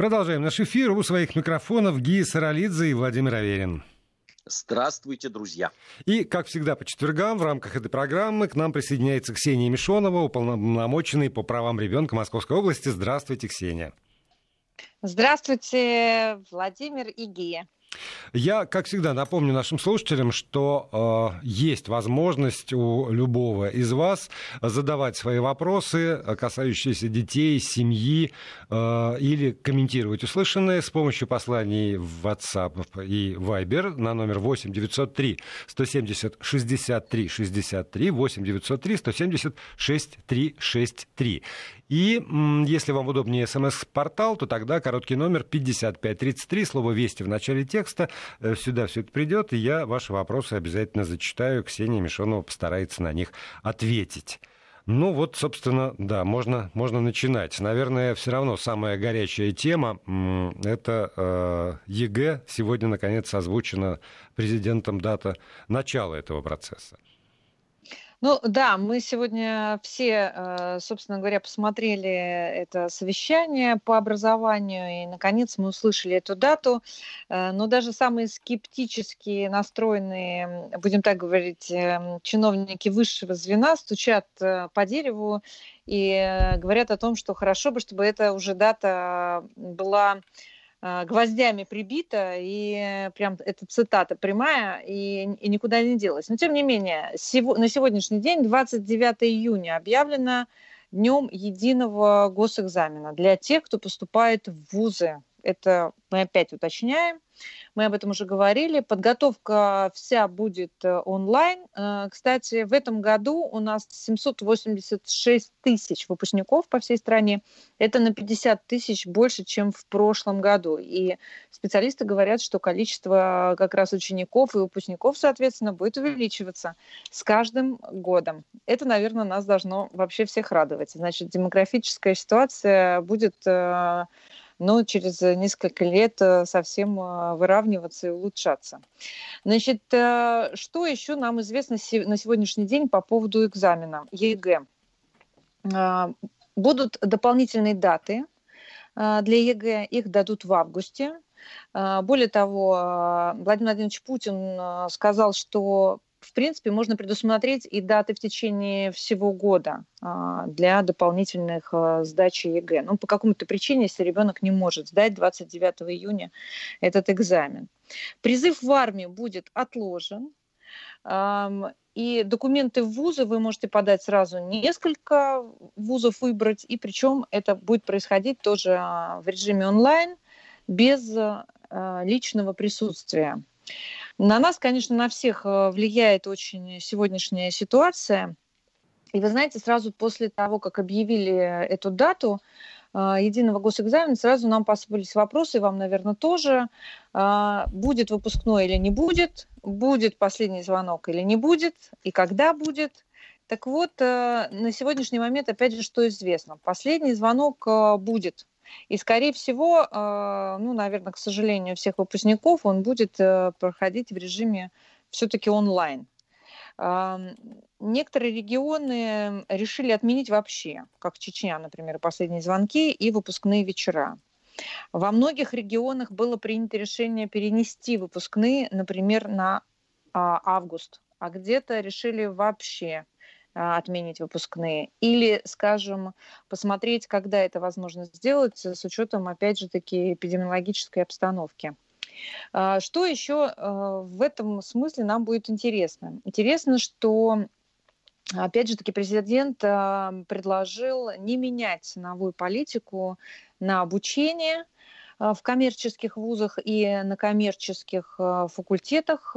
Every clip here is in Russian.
Продолжаем наш эфир. У своих микрофонов Гия Саралидзе и Владимир Аверин. Здравствуйте, друзья. И, как всегда, по четвергам в рамках этой программы к нам присоединяется Ксения Мишонова, уполномоченный по правам ребенка Московской области. Здравствуйте, Ксения. Здравствуйте, Владимир и Гия. Я, как всегда, напомню нашим слушателям, что э, есть возможность у любого из вас задавать свои вопросы, касающиеся детей, семьи, э, или комментировать услышанное с помощью посланий в WhatsApp и Viber на номер 8 903 170 63 63 8 903 170 63 63. И если вам удобнее смс-портал, то тогда короткий номер 5533, слово «Вести» в начале текста. Э, сюда все это придет, и я ваши вопросы обязательно зачитаю. Ксения Мишонова постарается на них ответить. Ну вот, собственно, да, можно, можно начинать. Наверное, все равно самая горячая тема – это э, ЕГЭ. Сегодня, наконец, озвучена президентом дата начала этого процесса. Ну да, мы сегодня все, э, собственно говоря, посмотрели это совещание по образованию, и, наконец, мы услышали эту дату. Э, но даже самые скептически настроенные, будем так говорить, эм, чиновники высшего звена стучат э, по дереву и говорят о том, что хорошо бы, чтобы эта уже дата была гвоздями прибита, и прям эта цитата прямая, и, и никуда не делась. Но тем не менее, сего, на сегодняшний день, 29 июня, объявлено днем единого госэкзамена для тех, кто поступает в вузы. Это мы опять уточняем. Мы об этом уже говорили. Подготовка вся будет э, онлайн. Э, кстати, в этом году у нас 786 тысяч выпускников по всей стране. Это на 50 тысяч больше, чем в прошлом году. И специалисты говорят, что количество как раз учеников и выпускников, соответственно, будет увеличиваться с каждым годом. Это, наверное, нас должно вообще всех радовать. Значит, демографическая ситуация будет э, но через несколько лет э, совсем э, выравниваться и улучшаться. Значит, э, что еще нам известно на сегодняшний день по поводу экзамена ЕГЭ? Будут дополнительные даты для ЕГЭ, их дадут в августе. Более того, Владимир Владимирович Путин сказал, что в принципе, можно предусмотреть и даты в течение всего года а, для дополнительных а, сдачи ЕГЭ. Ну, по какому-то причине, если ребенок не может сдать 29 июня этот экзамен. Призыв в армию будет отложен. И документы в вузы вы можете подать сразу несколько вузов выбрать, и причем это будет происходить тоже а, в режиме онлайн, без личного присутствия. На нас, конечно, на всех э, влияет очень сегодняшняя ситуация. И вы знаете, сразу после того, как объявили эту дату э, единого госэкзамена, сразу нам посыпались вопросы, вам, наверное, тоже. Э, будет выпускной или не будет? Будет последний звонок или не будет? И когда будет? Так вот, на сегодняшний момент, опять же, что известно? Последний звонок будет и, скорее всего, а, ну, наверное, к сожалению, всех выпускников он будет э, проходить в режиме все-таки онлайн. Некоторые регионы решили отменить вообще, как Чечня, например, последние звонки и выпускные вечера. Во многих регионах было принято решение перенести выпускные, например, на а, август, а где-то решили вообще а, отменить выпускные, или, скажем, посмотреть, когда это возможно сделать с учетом, опять же, таки эпидемиологической обстановки. А, что еще а, в этом смысле нам будет интересно? Интересно, что Опять же таки президент предложил не менять ценовую политику на обучение в коммерческих вузах и на коммерческих факультетах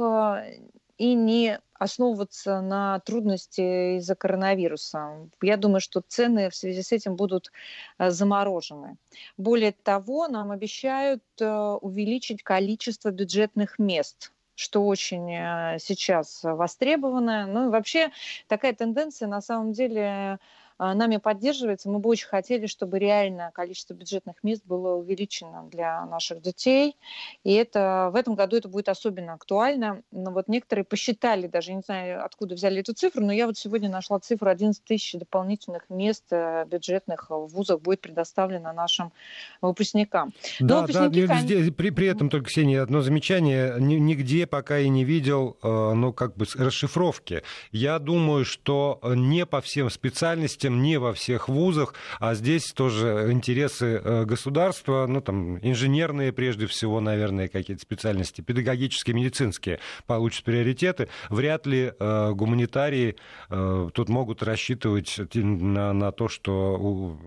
и не основываться на трудности из-за коронавируса. Я думаю, что цены в связи с этим будут э, заморожены. Более того, нам обещают э, увеличить количество бюджетных мест что очень э, сейчас востребовано. Ну и вообще такая тенденция на самом деле нами поддерживается. Мы бы очень хотели, чтобы реально количество бюджетных мест было увеличено для наших детей. И это, в этом году это будет особенно актуально. Но вот некоторые посчитали, даже не знаю, откуда взяли эту цифру, но я вот сегодня нашла цифру 11 тысяч дополнительных мест э, бюджетных в вузах будет предоставлено нашим выпускникам. Да, выпускники, да, конечно... при, при этом только, Ксения, одно замечание. Нигде пока и не видел, э, ну, как бы расшифровки. Я думаю, что не по всем специальностям, не во всех вузах, а здесь тоже интересы э, государства, ну, там, инженерные прежде всего, наверное, какие-то специальности, педагогические, медицинские получат приоритеты. Вряд ли э, гуманитарии э, тут могут рассчитывать на, на то, что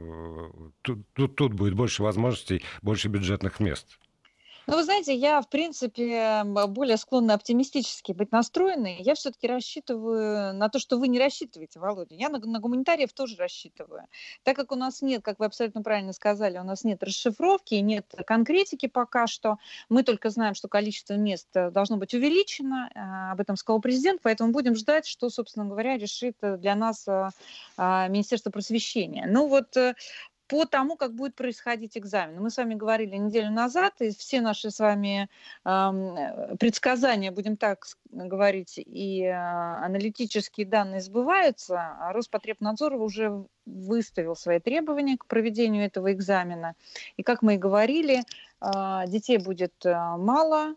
тут, тут, тут будет больше возможностей, больше бюджетных мест. Ну, вы знаете, я, в принципе, более склонна оптимистически быть настроенной. Я все-таки рассчитываю на то, что вы не рассчитываете, Володя. Я на, на гуманитариев тоже рассчитываю. Так как у нас нет, как вы абсолютно правильно сказали, у нас нет расшифровки, нет конкретики пока что. Мы только знаем, что количество мест э, должно быть увеличено. Э, об этом сказал президент, поэтому будем ждать, что, собственно говоря, решит э, для нас Министерство просвещения. Ну вот по тому, как будет происходить экзамен. Мы с вами говорили неделю назад, и все наши с вами э, предсказания, будем так говорить, и э, аналитические данные сбываются. А Роспотребнадзор уже выставил свои требования к проведению этого экзамена. И, как мы и говорили, э, детей будет э, мало,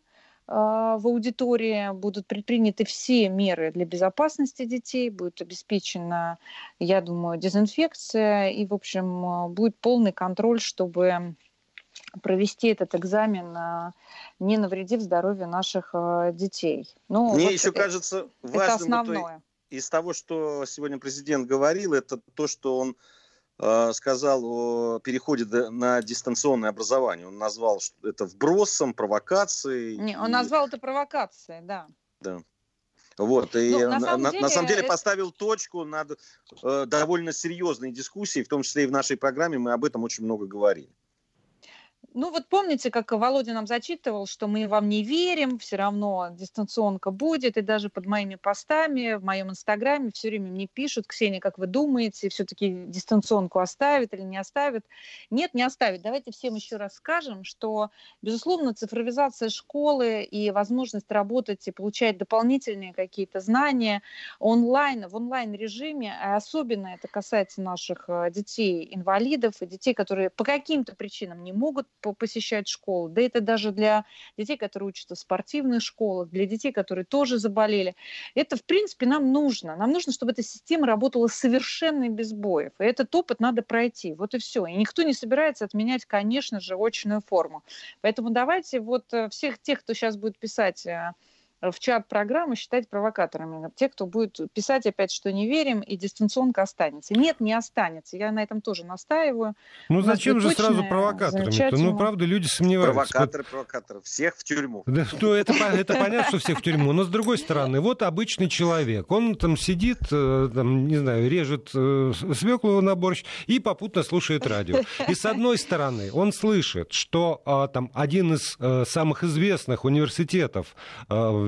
в аудитории, будут предприняты все меры для безопасности детей, будет обеспечена, я думаю, дезинфекция и, в общем, будет полный контроль, чтобы провести этот экзамен, а, не навредив здоровью наших а, детей. Ну, Мне вот еще это, кажется важным это основное. из того, что сегодня президент говорил, это то, что он Э, сказал о переходе на дистанционное образование. Он назвал это вбросом, провокацией. Не, он и... назвал это провокацией, да. Да. Вот, и ну, на, самом, на, деле... на самом деле поставил точку над э, довольно серьезной дискуссией, в том числе и в нашей программе мы об этом очень много говорили. Ну вот помните, как Володя нам зачитывал, что мы вам не верим, все равно дистанционка будет, и даже под моими постами в моем инстаграме все время мне пишут, Ксения, как вы думаете, все-таки дистанционку оставит или не оставит? Нет, не оставит. Давайте всем еще раз скажем, что, безусловно, цифровизация школы и возможность работать и получать дополнительные какие-то знания онлайн, в онлайн-режиме, а особенно это касается наших э, детей-инвалидов и детей, которые по каким-то причинам не могут посещать школу. Да это даже для детей, которые учатся в спортивных школах, для детей, которые тоже заболели. Это, в принципе, нам нужно. Нам нужно, чтобы эта система работала совершенно без боев. И этот опыт надо пройти. Вот и все. И никто не собирается отменять, конечно же, очную форму. Поэтому давайте вот э, всех тех, кто сейчас будет писать э, в чат программы считать провокаторами. Те, кто будет писать опять, что не верим, и дистанционка останется. Нет, не останется. Я на этом тоже настаиваю. Ну зачем же сразу провокаторами? Ну, правда, люди сомневаются. Провокаторы, провокаторы. Всех в тюрьму. Да, ну, это, это понятно, что всех в тюрьму. Но с другой стороны, вот обычный человек. Он там сидит, э, там, не знаю, режет э, свеклу на борщ и попутно слушает радио. И с одной стороны, он слышит, что а, там один из а, самых известных университетов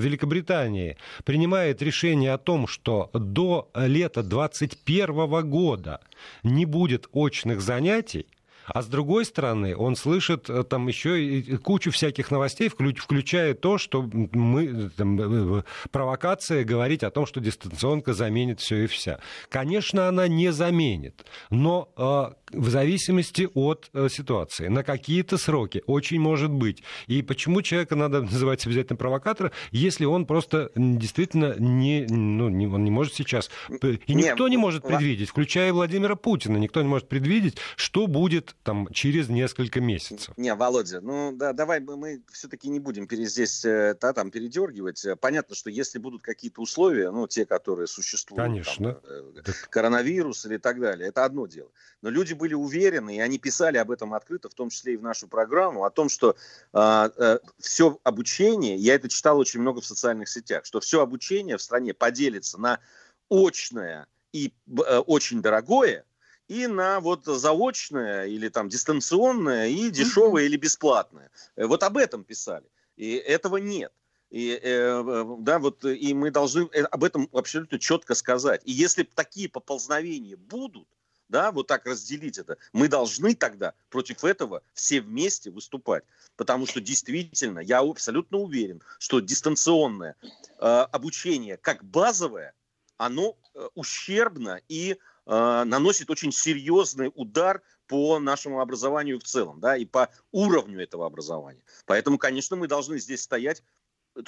Великобритании принимает решение о том, что до лета 2021 года не будет очных занятий, а с другой стороны, он слышит э, там еще кучу всяких новостей, включая то, что мы там, э, э, провокация говорить о том, что дистанционка заменит все и вся. Конечно, она не заменит, но в зависимости от ситуации, на какие-то сроки очень может быть. И почему человека надо называть обязательно провокатора, если он просто действительно не, ну, не, он не может сейчас, и никто не может предвидеть, включая Владимира Путина, никто не может предвидеть, что будет там через несколько месяцев. Не, Володя, ну да, давай мы, мы все-таки не будем пере, здесь да, э, там передергивать. Понятно, что если будут какие-то условия, ну те, которые существуют, Конечно. Там, э, коронавирус или так далее, это одно дело. Но люди были уверены, и они писали об этом открыто, в том числе и в нашу программу, о том, что э, э, все обучение, я это читал очень много в социальных сетях, что все обучение в стране поделится на очное и э, очень дорогое, и на вот заочное или там дистанционное и дешевое mm-hmm. или бесплатное. Э, вот об этом писали. И этого нет. И, э, э да, вот, и мы должны об этом абсолютно четко сказать. И если такие поползновения будут, да, вот так разделить это, мы должны тогда против этого все вместе выступать. Потому что действительно, я абсолютно уверен, что дистанционное э, обучение как базовое, оно э, ущербно и э, наносит очень серьезный удар по нашему образованию в целом, да, и по уровню этого образования. Поэтому, конечно, мы должны здесь стоять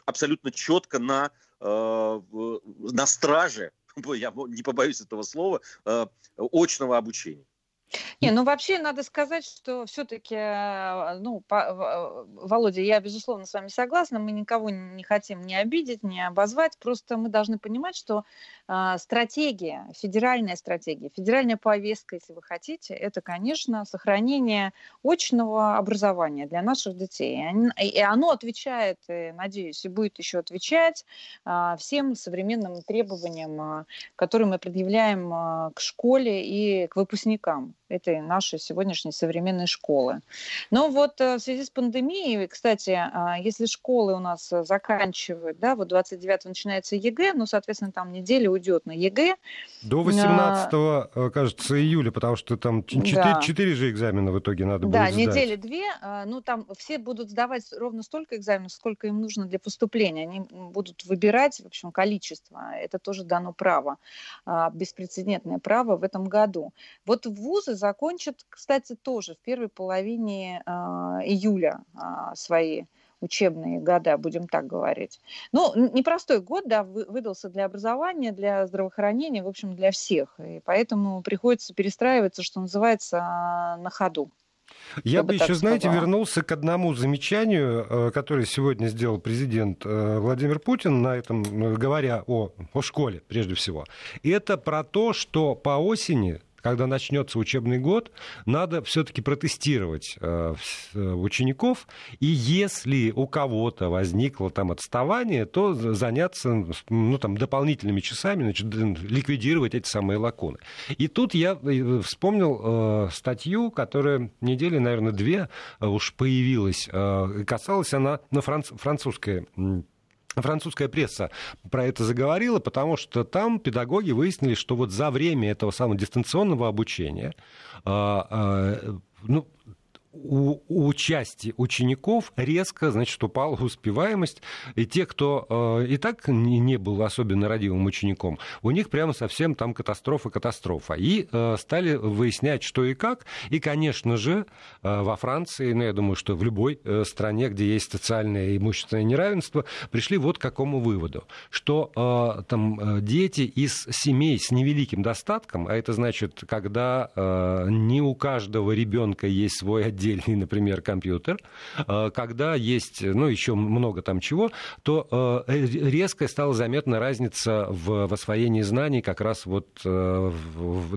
абсолютно четко на, э, на страже я не побоюсь этого слова, э, очного обучения. Не, ну вообще надо сказать, что все-таки, э, ну, по, э, Володя, я безусловно с вами согласна, мы никого не хотим не обидеть, не обозвать, просто мы должны понимать, что э, стратегия, федеральная стратегия, федеральная повестка, если вы хотите, это, конечно, сохранение очного образования для наших детей. И оно отвечает, надеюсь, и будет еще отвечать э, всем современным требованиям, э, которые мы предъявляем э, к школе и к выпускникам этой нашей сегодняшней современной школы. Но вот э, в связи с пандемией, кстати, а, если школы у нас э, заканчивают, да, вот 29 начинается ЕГЭ, ну, соответственно, там неделя уйдет на ЕГЭ. До 18, а... Э, кажется, июля, потому что там 4, да. 4 же экзамена в итоге надо да, будет сдать. Да, недели две, а, ну, там все будут сдавать ровно столько экзаменов, сколько им нужно для поступления. Они будут выбирать, в общем, количество. Это тоже дано право, а, беспрецедентное право в этом году. Вот вузы закончат, кстати, тоже в первой половине э, июля э, свои учебные года, будем так говорить. Ну, непростой год, да, выдался для образования, для здравоохранения, в общем, для всех. И поэтому приходится перестраиваться, что называется, на ходу. Я бы еще, знаете, вернулся к одному замечанию, э, которое сегодня сделал президент э, Владимир Путин, на этом, говоря о, о школе прежде всего. Это про то, что по осени когда начнется учебный год, надо все-таки протестировать э, э, учеников, и если у кого-то возникло там отставание, то заняться ну, там, дополнительными часами, значит, ликвидировать эти самые лакуны. И тут я э, вспомнил статью, которая недели, наверное, две уж появилась. Касалась она на франц, французской Французская пресса про это заговорила, потому что там педагоги выяснили, что вот за время этого самого дистанционного обучения а, а, ну, у, у части учеников резко, значит, упала успеваемость, и те, кто э, и так не, не был особенно родивым учеником, у них прямо совсем там катастрофа-катастрофа. И э, стали выяснять, что и как, и, конечно же, э, во Франции, ну, я думаю, что в любой э, стране, где есть социальное и имущественное неравенство, пришли вот к какому выводу, что э, там э, дети из семей с невеликим достатком, а это значит, когда э, не у каждого ребенка есть свой отдел отдельный, например, компьютер, э, когда есть, ну, еще много там чего, то э, резко стала заметна разница в освоении знаний как раз вот э,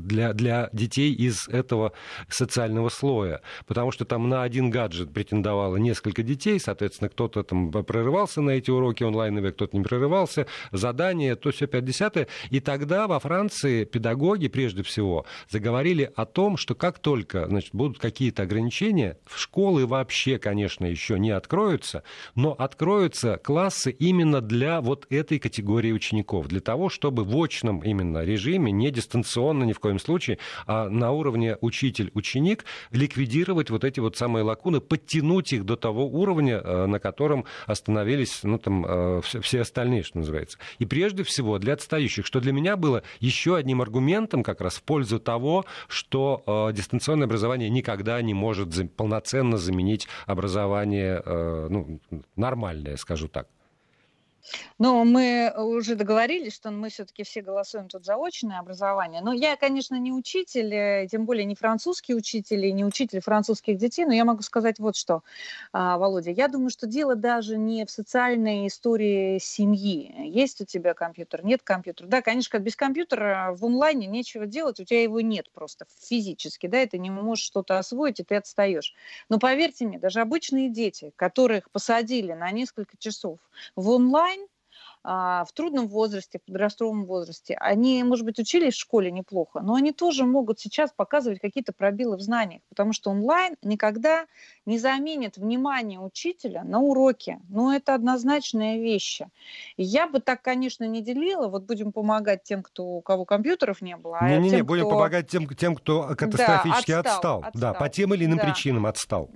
для, для детей из этого социального слоя. Потому что там на один гаджет претендовало несколько детей, соответственно, кто-то там прорывался на эти уроки онлайновые, кто-то не прорывался, задания, то все 50 И тогда во Франции педагоги, прежде всего, заговорили о том, что как только значит, будут какие-то ограничения, обучения. Школы вообще, конечно, еще не откроются, но откроются классы именно для вот этой категории учеников, для того, чтобы в очном именно режиме, не дистанционно ни в коем случае, а на уровне учитель-ученик ликвидировать вот эти вот самые лакуны, подтянуть их до того уровня, э, на котором остановились ну, там, э, все остальные, что называется. И прежде всего для отстающих, что для меня было еще одним аргументом как раз в пользу того, что э, дистанционное образование никогда не может полноценно заменить образование э, ну, нормальное, скажу так. Но мы уже договорились, что мы все-таки все голосуем тут за очное образование. Но я, конечно, не учитель, э, тем более не французский учитель и не учитель французских детей, но я могу сказать вот что, а, Володя. Я думаю, что дело даже не в социальной истории семьи. Есть у тебя компьютер, нет компьютера. Да, конечно, без компьютера в онлайне нечего делать, у тебя его нет просто физически, да, и ты не можешь что-то освоить, и ты отстаешь. Но поверьте мне, даже обычные дети, которых посадили на несколько часов в онлайн, в трудном возрасте, в подростковом возрасте, они, может быть, учились в школе неплохо, но они тоже могут сейчас показывать какие-то пробелы в знаниях, потому что онлайн никогда не заменит внимание учителя на уроке. Ну, это однозначные вещи. И я бы так, конечно, не делила. Вот будем помогать тем, кто, у кого компьютеров не было. А Не-не-не, будем кто... помогать тем, тем, кто катастрофически да, отстал, отстал. отстал. Да, по тем или иным да. причинам отстал.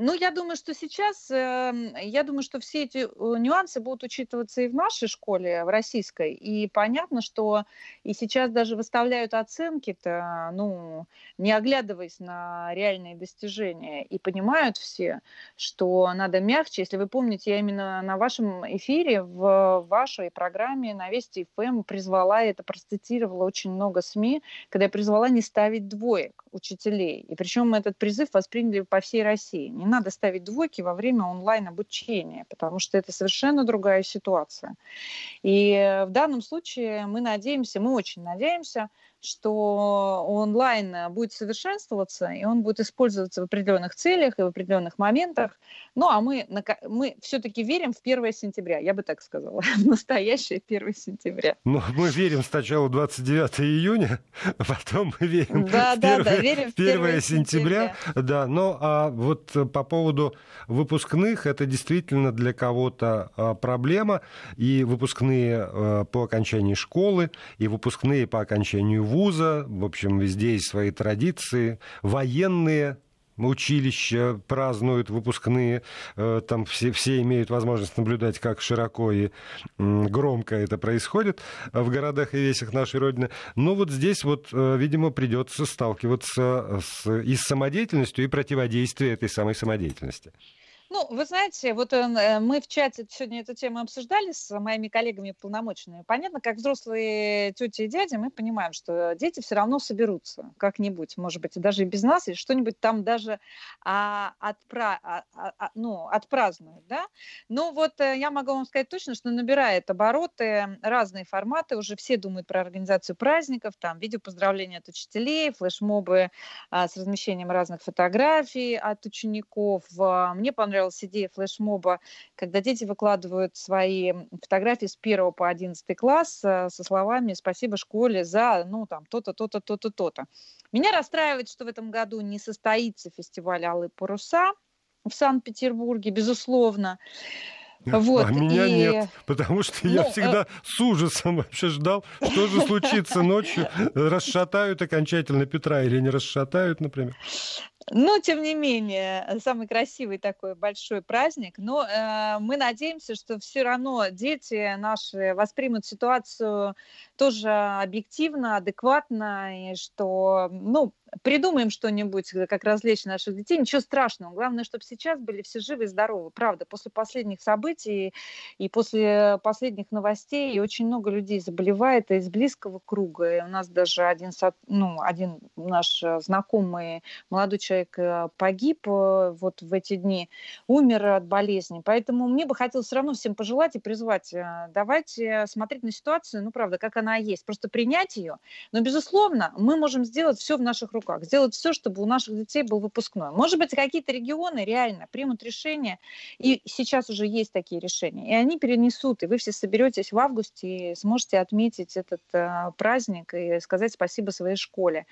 Ну, я думаю, что сейчас, эм, я думаю, что все эти э, нюансы будут учитываться и в нашей школе, в российской. И понятно, что и сейчас даже выставляют оценки-то, ну, не оглядываясь на реальные достижения. И понимают все, что надо мягче. Если вы помните, я именно на вашем эфире, в вашей программе на Вести ФМ призвала, это процитировала очень много СМИ, когда я призвала не ставить двоек учителей. И причем этот призыв восприняли по всей России. Не надо ставить двойки во время онлайн-обучения, потому что это совершенно другая ситуация. И в данном случае мы надеемся, мы очень надеемся, что онлайн будет совершенствоваться, и он будет использоваться в определенных целях и в определенных моментах. Ну, а мы, мы все-таки верим в 1 сентября, я бы так сказала, в настоящее 1 сентября. Ну, мы верим сначала 29 июня, а потом мы верим да, в 1, да, да, верим в 1, 1 сентября. сентября. Да, но а вот по поводу выпускных, это действительно для кого-то а, проблема, и выпускные а, по окончании школы, и выпускные по окончанию вуза, в общем, везде есть свои традиции, военные училища празднуют выпускные, э, там все, все имеют возможность наблюдать, как широко и громко это происходит в городах и весях нашей Родины. Но вот здесь вот, э, видимо, придется сталкиваться с, и с самодеятельностью, и противодействием этой самой самодеятельности. Ну, вы знаете, вот э, мы в чате сегодня эту тему обсуждали с моими коллегами полномочными. Понятно, как взрослые тети и дяди, мы понимаем, что дети все равно соберутся как-нибудь, может быть, даже и без нас, или что-нибудь там даже а, отпра, а, а, а ну, отпразднуют, да. Но вот э, я могу вам сказать точно, что набирает обороты разные форматы, уже все думают про организацию праздников, там видео поздравления от учителей, флешмобы а, с размещением разных фотографий от учеников. Мне понравилось понравилась идея флешмоба, когда дети выкладывают свои фотографии с 1 по 11 класс э, со словами «спасибо школе за, ну, там, то-то, то-то, то-то, то-то». Меня расстраивает, что в этом году не состоится фестиваль «Алые паруса» в Санкт-Петербурге, безусловно. Вот, а меня и... нет, потому что ну, я всегда э... с ужасом вообще ждал, что же случится ночью, расшатают окончательно Петра или не расшатают, например. Но, тем не менее, самый красивый такой большой праздник. Но э, мы надеемся, что все равно дети наши воспримут ситуацию тоже объективно, адекватно, и что, ну, придумаем что-нибудь, э, как развлечь наших детей, ничего страшного. Главное, чтобы сейчас были все живы и здоровы. Правда, после последних событий и после последних новостей и очень много людей заболевает из близкого круга. И у нас даже один, ну, один наш э, знакомый молодой человек э, погиб вот в эти дни, умер от болезни. Поэтому мне бы хотелось все равно всем пожелать и призвать, давайте смотреть на ситуацию, ну, правда, как она есть, просто принять ее. Но, безусловно, мы можем сделать все в наших руках, сделать все, чтобы у наших детей был выпускной. Может быть, какие-то регионы реально примут решение, и сейчас уже есть такие решения, и они перенесут, и вы все соберетесь в августе и сможете отметить этот э, праздник и сказать спасибо своей школе.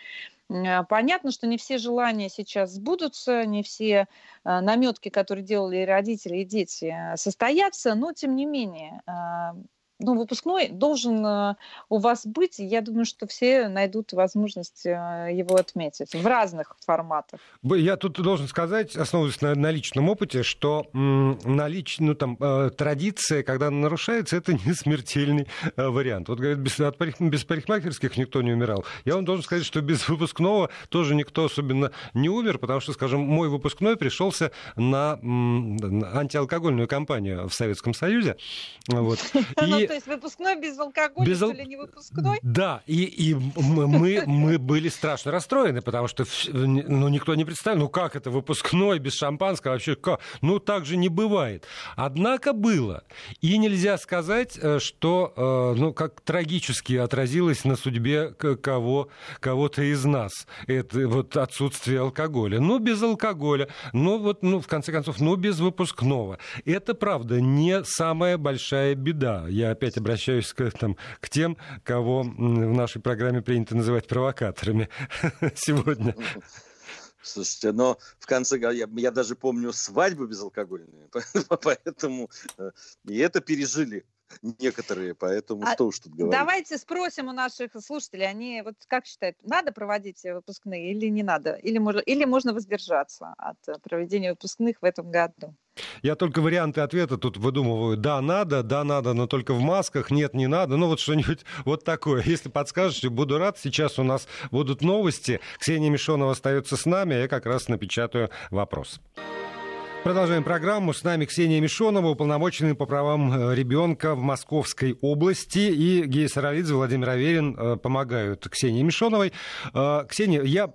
Э, понятно, что не все желания сейчас сбудутся, не все э, наметки, которые делали родители, и дети, э, состоятся, но тем не менее ну, выпускной должен э, у вас быть. Я думаю, что все найдут возможность э, его отметить в разных форматах. Я тут должен сказать, основываясь на, на личном опыте, что на лич, ну, там, э, традиция, когда она нарушается, это не смертельный вариант. Вот, говорят, без, от, без парикмахерских никто не умирал. Я вам должен сказать, что без выпускного тоже никто особенно не умер, потому что, скажем, мой выпускной пришелся на, на антиалкогольную кампанию в Советском Союзе. Вот. И то есть выпускной без алкоголя, без ал... или не выпускной? Да, и, и мы, мы были страшно расстроены, потому что ну, никто не представил, ну как это выпускной без шампанского, вообще как? Ну так же не бывает. Однако было. И нельзя сказать, э, что э, ну, как трагически отразилось на судьбе кого, кого-то из нас. Это вот отсутствие алкоголя. Ну, без алкоголя. Ну, вот, ну, в конце концов, ну, без выпускного. Это, правда, не самая большая беда. Я опять обращаюсь к, там, к тем, кого в нашей программе принято называть провокаторами сегодня. Слушайте, но в конце я, я даже помню свадьбы безалкогольные, поэтому э, и это пережили некоторые, поэтому а что уж тут говорить. Давайте спросим у наших слушателей, они вот как считают, надо проводить выпускные или не надо? Или можно, или можно воздержаться от э, проведения выпускных в этом году? Я только варианты ответа тут выдумываю. Да, надо, да, надо, но только в масках. Нет, не надо. Ну, вот что-нибудь вот такое. Если подскажете, буду рад. Сейчас у нас будут новости. Ксения Мишонова остается с нами, а я как раз напечатаю вопрос. Продолжаем программу. С нами Ксения Мишонова, уполномоченный по правам э, ребенка в Московской области. И Гея Саралидзе, Владимир Аверин э, помогают Ксении Мишоновой. Э, Ксения, я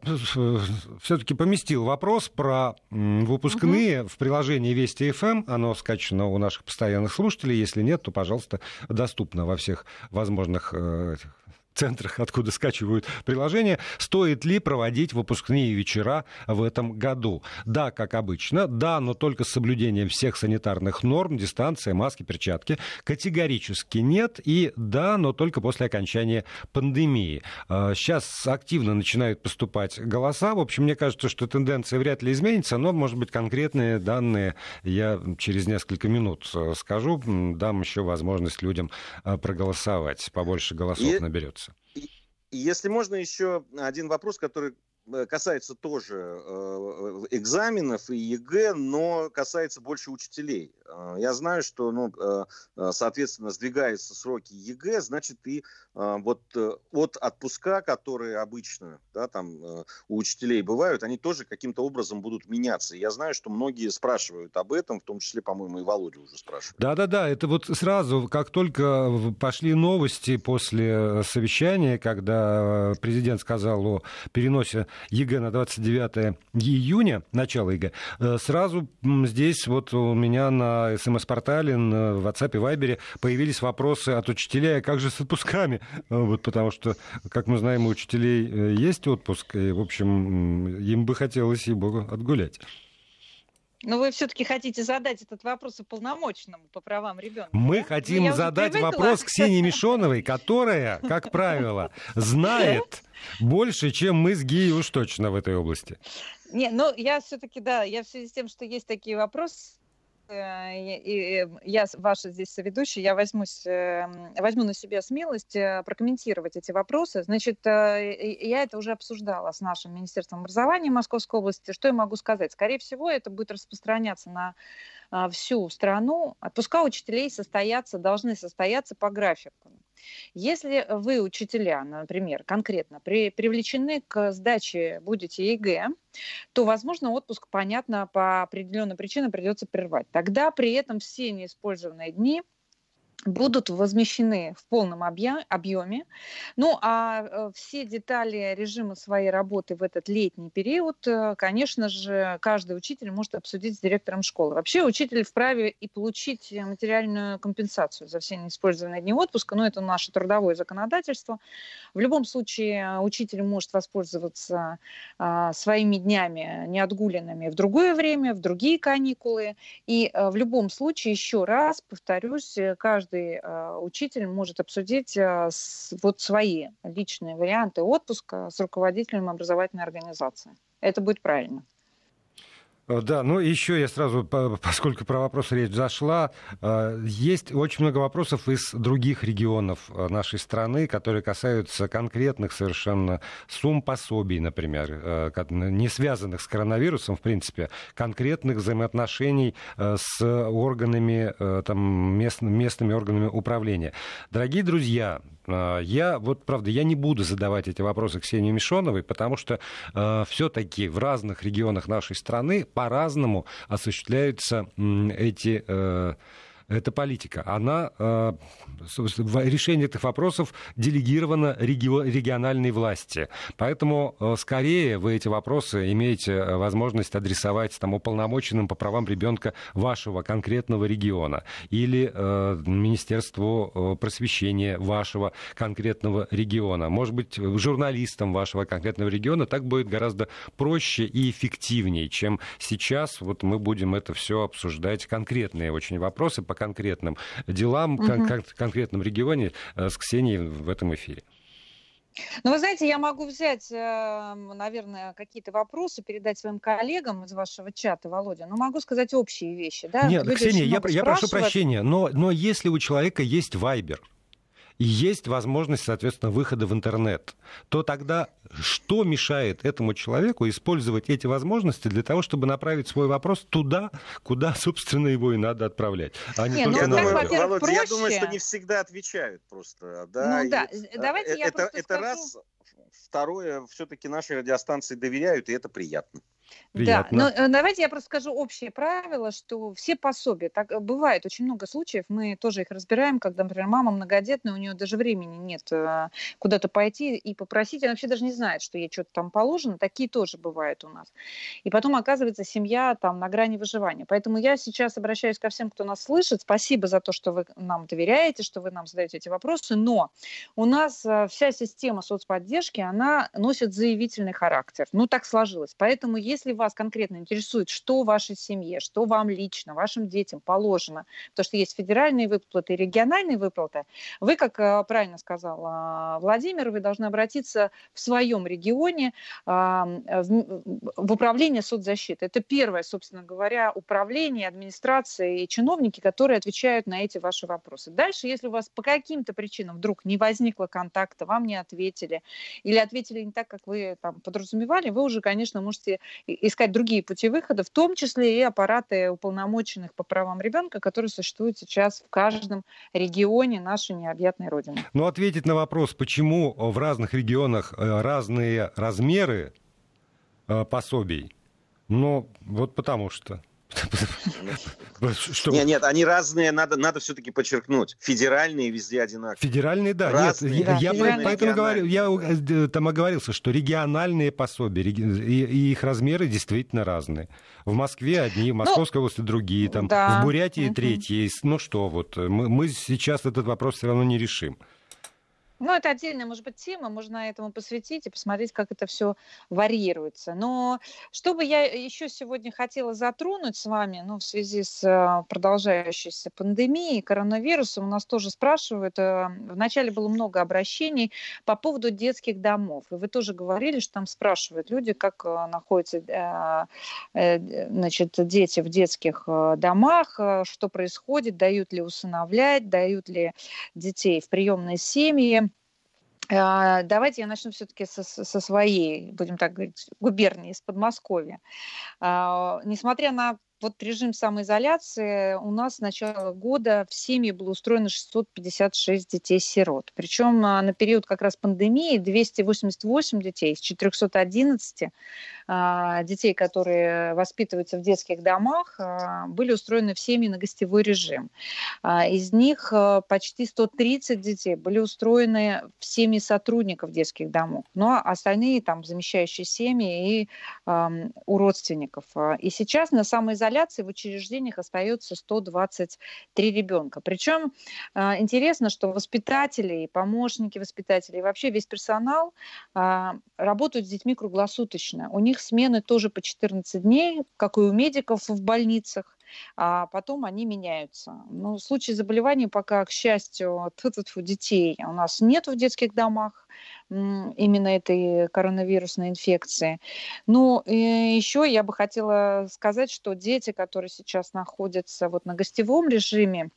все-таки поместил вопрос про выпускные угу. в приложении Вести ФМ. Эм. Оно скачано у наших постоянных слушателей. Если нет, то, пожалуйста, доступно во всех возможных центрах, откуда скачивают приложение, стоит ли проводить выпускные вечера в этом году. Да, как обычно, да, но только с соблюдением всех санитарных норм, дистанция, маски, перчатки. Категорически нет и да, но только после окончания пандемии. Сейчас а, активно начинают поступать голоса. В общем, мне кажется, что тенденция вряд ли изменится, но, может быть, конкретные данные я через несколько минут э, скажу. Дам еще возможность людям э, проголосовать. Побольше голосов наберется. Если можно еще один вопрос, который касается тоже э, экзаменов и ЕГЭ, но касается больше учителей. Э, я знаю, что, ну, соответственно, сдвигаются сроки ЕГЭ, значит, и вот от отпуска, которые обычно да, там, у учителей бывают, они тоже каким-то образом будут меняться. Я знаю, что многие спрашивают об этом, в том числе, по-моему, и Володя уже спрашивает. Да-да-да, это вот сразу, как только пошли новости после совещания, когда президент сказал о переносе ЕГЭ на 29 июня, начало ЕГЭ, э, сразу здесь вот у меня на СМС-портале, на WhatsApp и Viber появились вопросы от учителей, а как же с отпусками? Э, вот потому что, как мы знаем, у учителей э, есть отпуск, и, в общем, им бы хотелось его отгулять. Но вы все-таки хотите задать этот вопрос уполномоченному по правам ребенка. Мы да? хотим ну, задать вопрос Ксении Мишоновой, которая, как правило, знает больше, чем мы с Гией уж точно в этой области. Не, ну я все-таки, да, я в связи с тем, что есть такие вопросы, и я ваша здесь соведущая, я возьмусь, эм, возьму на себя смелость э, прокомментировать эти вопросы. Значит, э, я это уже обсуждала с нашим Министерством образования Московской области. Что я могу сказать? Скорее всего, это будет распространяться на всю страну. Отпуска учителей состоятся, должны состояться по графику. Если вы, учителя, например, конкретно при, привлечены к сдаче будете ЕГЭ, то, возможно, отпуск, понятно, по определенным причинам придется прервать. Тогда при этом все неиспользованные дни будут возмещены в полном объеме. Ну а э, все детали режима своей работы в этот летний период, э, конечно же, каждый учитель может обсудить с директором школы. Вообще учитель вправе и получить материальную компенсацию за все неиспользованные дни отпуска, но это наше трудовое законодательство. В любом случае учитель может воспользоваться а, своими днями неотгуленными в другое время, в другие каникулы. И а, в любом случае, еще раз повторюсь, каждый каждый э, учитель может обсудить э, вот свои личные варианты отпуска с руководителем образовательной организации. Это будет правильно. Э, да, ну еще я сразу, поскольку про вопросы речь зашла, э, есть очень много вопросов из других регионов э, нашей страны, которые касаются конкретных совершенно сумм пособий, например, не связанных с коронавирусом, в принципе, конкретных взаимоотношений с органами, там, местными органами управления. Дорогие друзья, я, вот правда, я не буду задавать эти вопросы Ксении Мишоновой, потому что э, все-таки в разных регионах нашей страны по-разному осуществляются э, эти... Э, это политика. Она, э, решение этих вопросов делегировано региональной власти. Поэтому э, скорее вы эти вопросы имеете э, возможность адресовать там, уполномоченным по правам ребенка вашего конкретного региона или Министерству просвещения вашего конкретного региона. Может быть, журналистам вашего конкретного региона так будет гораздо проще и эффективнее, чем сейчас. Вот мы будем это все обсуждать, конкретные очень вопросы, по конкретным делам, угу. кон- кон- конкретном регионе с Ксенией в этом эфире. Ну, вы знаете, я могу взять, эм, наверное, какие-то вопросы, передать своим коллегам из вашего чата, Володя, но могу сказать общие вещи. Да? Нет, Люди Ксения, я, я прошу прощения, но, но если у человека есть вайбер, и есть возможность, соответственно, выхода в интернет, то тогда что мешает этому человеку использовать эти возможности для того, чтобы направить свой вопрос туда, куда, собственно, его и надо отправлять, а не, не только ну, на думаю, Володя, проще. я думаю, что не всегда отвечают просто. Да, ну, да. И, Давайте я это, это скажу... раз. Второе, все-таки наши радиостанции доверяют, и это приятно. Приятно. Да, но э, давайте я просто скажу общее правило, что все пособия, так э, бывает очень много случаев, мы тоже их разбираем, когда, например, мама многодетная, у нее даже времени нет э, куда-то пойти и попросить, она вообще даже не знает, что ей что-то там положено, такие тоже бывают у нас. И потом оказывается семья там на грани выживания. Поэтому я сейчас обращаюсь ко всем, кто нас слышит, спасибо за то, что вы нам доверяете, что вы нам задаете эти вопросы, но у нас вся система соцподдержки, она носит заявительный характер. Ну, так сложилось. Поэтому если вас конкретно интересует, что вашей семье, что вам лично, вашим детям положено, потому что есть федеральные выплаты и региональные выплаты, вы, как э, правильно сказал а, Владимир, вы должны обратиться в своем регионе в управление соцзащиты. Это первое, собственно говоря, управление, администрация и чиновники, которые отвечают на эти ваши вопросы. Дальше, если у вас по каким-то причинам вдруг не возникло контакта, вам не ответили, или ответили не так, как вы там подразумевали, вы уже, конечно, можете искать другие пути выхода, в том числе и аппараты уполномоченных по правам ребенка, которые существуют сейчас в каждом регионе нашей необъятной Родины. Ну, ответить на вопрос, почему в разных регионах э, разные размеры э, пособий, ну, вот потому что. Что? Нет, нет, они разные, надо, надо все-таки подчеркнуть. Федеральные везде одинаковые. Федеральные, да. Разные, нет, да, я, я поэтому говорю, я э, там оговорился, что региональные пособия и, и их размеры действительно разные. В Москве одни, в ну, Московской ну, области другие, там, да. в Бурятии угу. третьи. Ну что, вот мы, мы сейчас этот вопрос все равно не решим. Ну, это отдельная, может быть, тема, можно этому посвятить и посмотреть, как это все варьируется. Но что бы я еще сегодня хотела затронуть с вами, ну, в связи с э, продолжающейся пандемией, коронавирусом, у нас тоже спрашивают, э, вначале было много обращений по поводу детских домов, и вы тоже говорили, что там спрашивают люди, как э, находятся, значит, дети в детских домах, что происходит, дают ли усыновлять, дают ли детей в приемные семьи. А, давайте я начну все-таки со, со своей, будем так говорить, губернии, из Подмосковья. А, несмотря на вот режим самоизоляции у нас с начала года в семье было устроено 656 детей-сирот. Причем а, на период как раз пандемии 288 детей из 411 а, детей, которые воспитываются в детских домах, а, были устроены в семьи на гостевой режим. Из них почти 130 детей были устроены в семьи сотрудников детских домов. Ну а остальные там замещающие семьи и у родственников. И сейчас на самоизоляции изоляции в учреждениях остается 123 ребенка. Причем интересно, что воспитатели, помощники воспитателей, вообще весь персонал а, работают с детьми круглосуточно. У них смены тоже по 14 дней, как и у медиков в больницах а потом они меняются. Ну, в случае заболеваний пока, к счастью, у детей у нас нет в детских домах именно этой коронавирусной инфекции. Ну, еще я бы хотела сказать, что дети, которые сейчас находятся вот на гостевом режиме,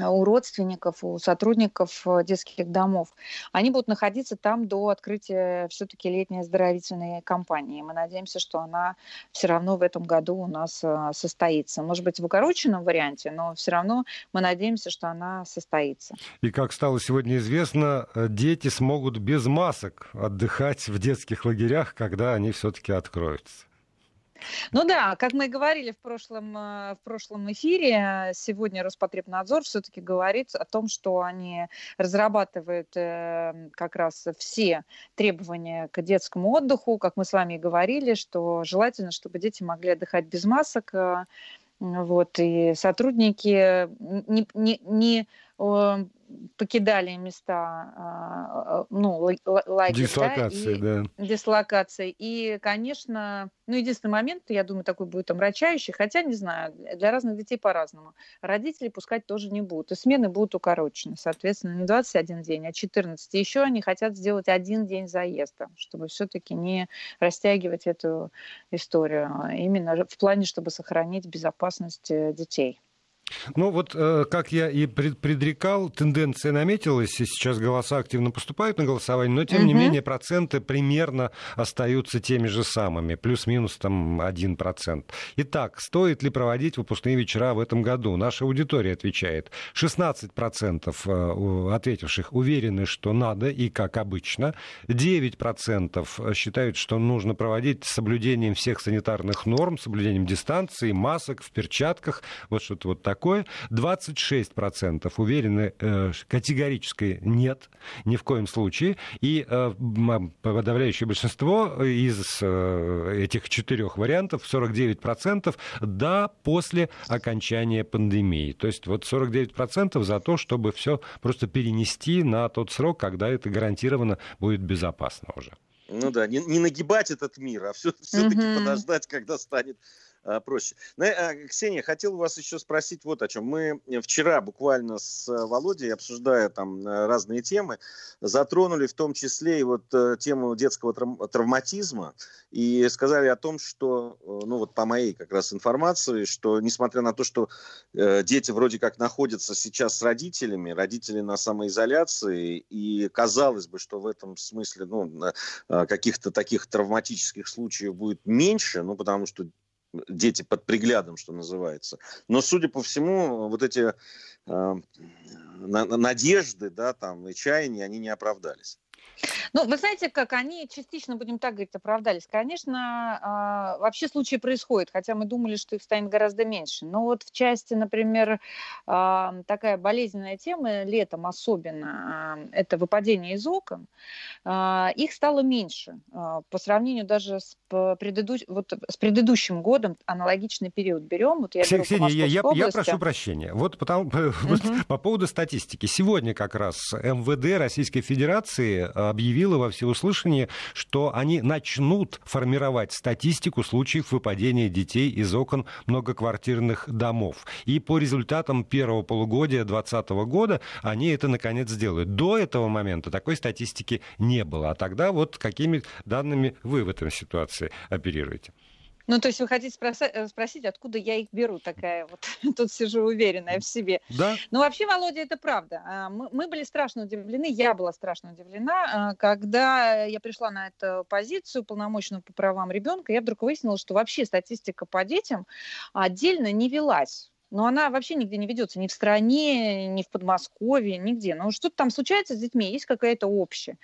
у родственников, у сотрудников э, детских домов, они будут находиться там до открытия все-таки летней оздоровительной кампании. Мы надеемся, что она все равно в этом году у нас э, состоится. Может быть, в укороченном варианте, но все равно мы надеемся, что она состоится. И как стало сегодня известно, э, дети смогут без масок отдыхать в детских лагерях, когда они все-таки откроются. Ну да, как мы и говорили в прошлом, э, в прошлом эфире, сегодня Роспотребнадзор все-таки говорит о том, что они разрабатывают э, как раз все требования к детскому отдыху, как мы с вами и говорили, что желательно, чтобы дети могли отдыхать без масок, э, вот, и сотрудники не, не, не покидали места а, а, ну, лагеря. Дислокации, да, и, да. Дислокации. И, конечно, ну, единственный момент, я думаю, такой будет омрачающий, хотя, не знаю, для разных детей по-разному. Родители пускать тоже не будут, и смены будут укорочены, соответственно, не 21 день, а 14. И еще они хотят сделать один день заезда, чтобы все-таки не растягивать эту историю, именно в плане, чтобы сохранить безопасность э, детей. Ну вот, э, как я и предрекал, тенденция наметилась, и сейчас голоса активно поступают на голосование, но тем угу. не менее проценты примерно остаются теми же самыми, плюс-минус там 1%. Итак, стоит ли проводить выпускные вечера в этом году? Наша аудитория отвечает. 16% э, ответивших уверены, что надо и как обычно. 9% считают, что нужно проводить с соблюдением всех санитарных норм, соблюдением дистанции, масок, в перчатках, вот что-то вот такое такое. 26% уверены э, категорически нет, ни в коем случае. И э, подавляющее большинство из э, этих четырех вариантов, 49% да после окончания пандемии. То есть вот 49% за то, чтобы все просто перенести на тот срок, когда это гарантированно будет безопасно уже. Ну да, не, не нагибать этот мир, а все, все-таки mm-hmm. подождать, когда станет проще. Но, а, Ксения, хотел вас еще спросить вот о чем. Мы вчера буквально с э, Володей, обсуждая там э, разные темы, затронули в том числе и вот э, тему детского травматизма и сказали о том, что, ну вот по моей как раз информации, что несмотря на то, что дети вроде как находятся сейчас с родителями, родители на самоизоляции, и казалось бы, что в этом смысле ну, каких-то таких травматических случаев будет меньше, ну потому что дети под приглядом, что называется. Но, судя по всему, вот эти э, надежды, да, там, и чаяния, они не оправдались. Ну, вы знаете, как они частично, будем так говорить, оправдались. Конечно, а, вообще случаи происходят, хотя мы думали, что их станет гораздо меньше. Но вот в части, например, а, такая болезненная тема, летом особенно, а, это выпадение из окон, их стало меньше по сравнению даже с, предыду... вот, с предыдущим годом, аналогичный период берем. Вот я, Ксения, я, я, я прошу прощения. Вот, потому, угу. вот по поводу статистики. Сегодня как раз МВД Российской Федерации объявила во всеуслышание, что они начнут формировать статистику случаев выпадения детей из окон многоквартирных домов. И по результатам первого полугодия 2020 года они это наконец сделают. До этого момента такой статистики не было. А тогда вот какими данными вы в этой ситуации оперируете? Ну, то есть вы хотите э, спросить, откуда я их беру, такая вот, тут сижу уверенная в себе. Да. Ну, вообще, Володя, это правда. А, мы, мы были страшно удивлены, я была страшно удивлена, а, когда я пришла на эту позицию полномочного по правам ребенка, я вдруг выяснила, что вообще статистика по детям отдельно не велась но она вообще нигде не ведется, ни в стране, ни в Подмосковье, нигде. Но что-то там случается с детьми, есть какая-то общая.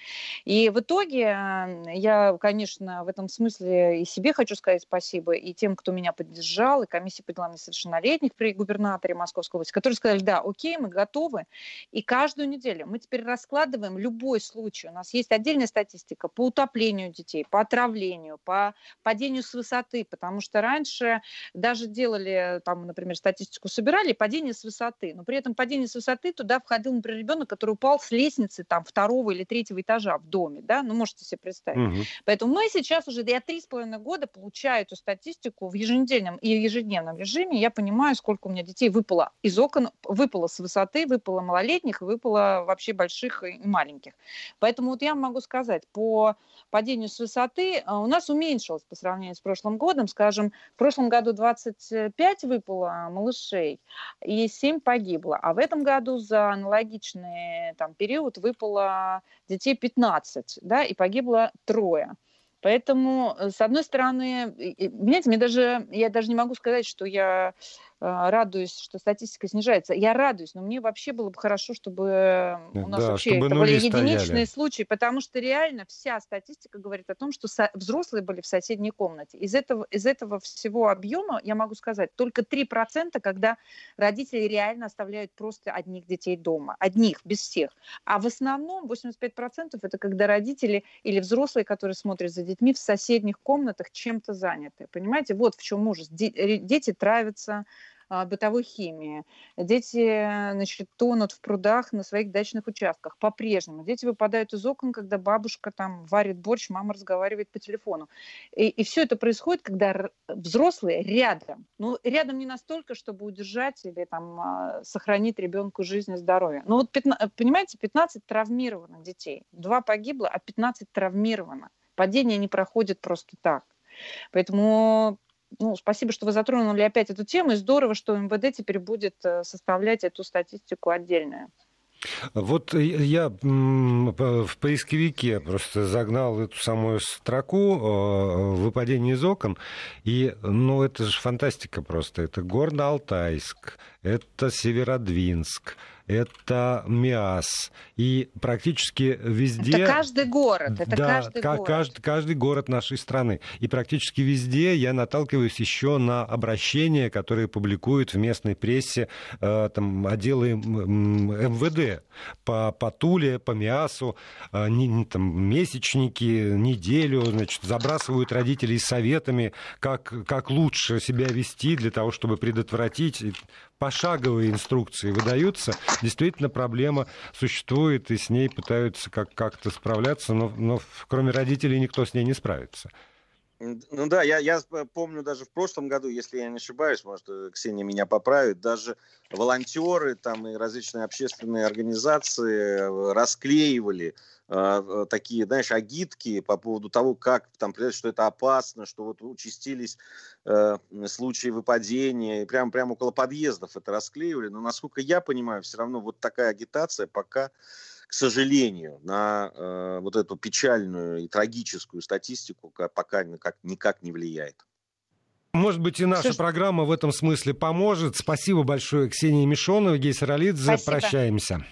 И в итоге я, конечно, в этом смысле и себе хочу сказать спасибо, и тем, кто меня поддержал, и комиссии по делам несовершеннолетних при губернаторе Московской области, которые сказали, да, окей, мы готовы. И каждую неделю мы теперь раскладываем любой случай. У нас есть отдельная статистика по утоплению детей, по отравлению, по падению с высоты, потому что раньше даже делали, там, например, статистику статистику собирали, падение с высоты. Но при этом падение с высоты туда входил, например, ребенок, который упал с лестницы там второго или третьего этажа в доме, да, ну можете себе представить. Угу. Поэтому мы сейчас уже, я три с половиной года получаю эту статистику в еженедельном и ежедневном режиме. Я понимаю, сколько у меня детей выпало из окон, выпало с высоты, выпало малолетних, выпало вообще больших и маленьких. Поэтому вот я могу сказать, по падению с высоты а, у нас уменьшилось по сравнению с прошлым годом. Скажем, в прошлом году 25 выпало малышей, малышей, и 7 погибло. А в этом году за аналогичный там, период выпало детей 15, да, и погибло трое. Поэтому, э, с одной стороны, понимаете, мне даже, я даже не могу сказать, что я радуюсь, что статистика снижается. Я радуюсь, но мне вообще было бы хорошо, чтобы у нас да, вообще это были единичные стояли. случаи, потому что реально вся статистика говорит о том, что взрослые были в соседней комнате. Из этого, из этого всего объема, я могу сказать, только 3%, когда родители реально оставляют просто одних детей дома. Одних, без всех. А в основном 85% это когда родители или взрослые, которые смотрят за детьми в соседних комнатах, чем-то заняты. Понимаете, вот в чем ужас. Дети травятся, бытовой химии. Дети, значит, тонут в прудах на своих дачных участках по-прежнему. Дети выпадают из окон, когда бабушка там варит борщ, мама разговаривает по телефону. И, и все это происходит, когда взрослые рядом. Ну, рядом не настолько, чтобы удержать или там а, сохранить ребенку жизнь и здоровье. Ну, вот, 15, понимаете, 15 травмировано детей. Два погибло, а 15 травмировано. Падение не проходит просто так. Поэтому ну, спасибо, что вы затронули опять эту тему. И здорово, что МВД теперь будет э, составлять эту статистику отдельную. Вот я в поисковике просто загнал эту самую строку э, выпадение из окон, и, ну, это же фантастика просто. Это Горно-Алтайск, это Северодвинск, это МИАС. И практически везде... Это каждый город. Это да, каждый, город. Каждый, каждый город нашей страны. И практически везде я наталкиваюсь еще на обращения, которые публикуют в местной прессе э, там, отделы МВД по, по Туле, по МИАСу, э, не, там, месячники, неделю, значит, забрасывают родителей советами, как, как лучше себя вести для того, чтобы предотвратить пошаговые инструкции выдаются. Действительно, проблема существует, и с ней пытаются как- как-то справляться, но, но кроме родителей никто с ней не справится. Ну да, я, я помню даже в прошлом году, если я не ошибаюсь, может, э, Ксения меня поправит, даже волонтеры там и различные общественные организации э, расклеивали э, такие, знаешь, агитки по поводу того, как там, что это опасно, что вот участились э, случаи выпадения, и прямо, прямо около подъездов это расклеивали. Но, насколько я понимаю, все равно вот такая агитация пока к сожалению, на э, вот эту печальную и трагическую статистику пока никак, никак не влияет. Может быть, и наша программа в этом смысле поможет. Спасибо большое Ксении Мишоновой, Гей Саралидзе. Прощаемся.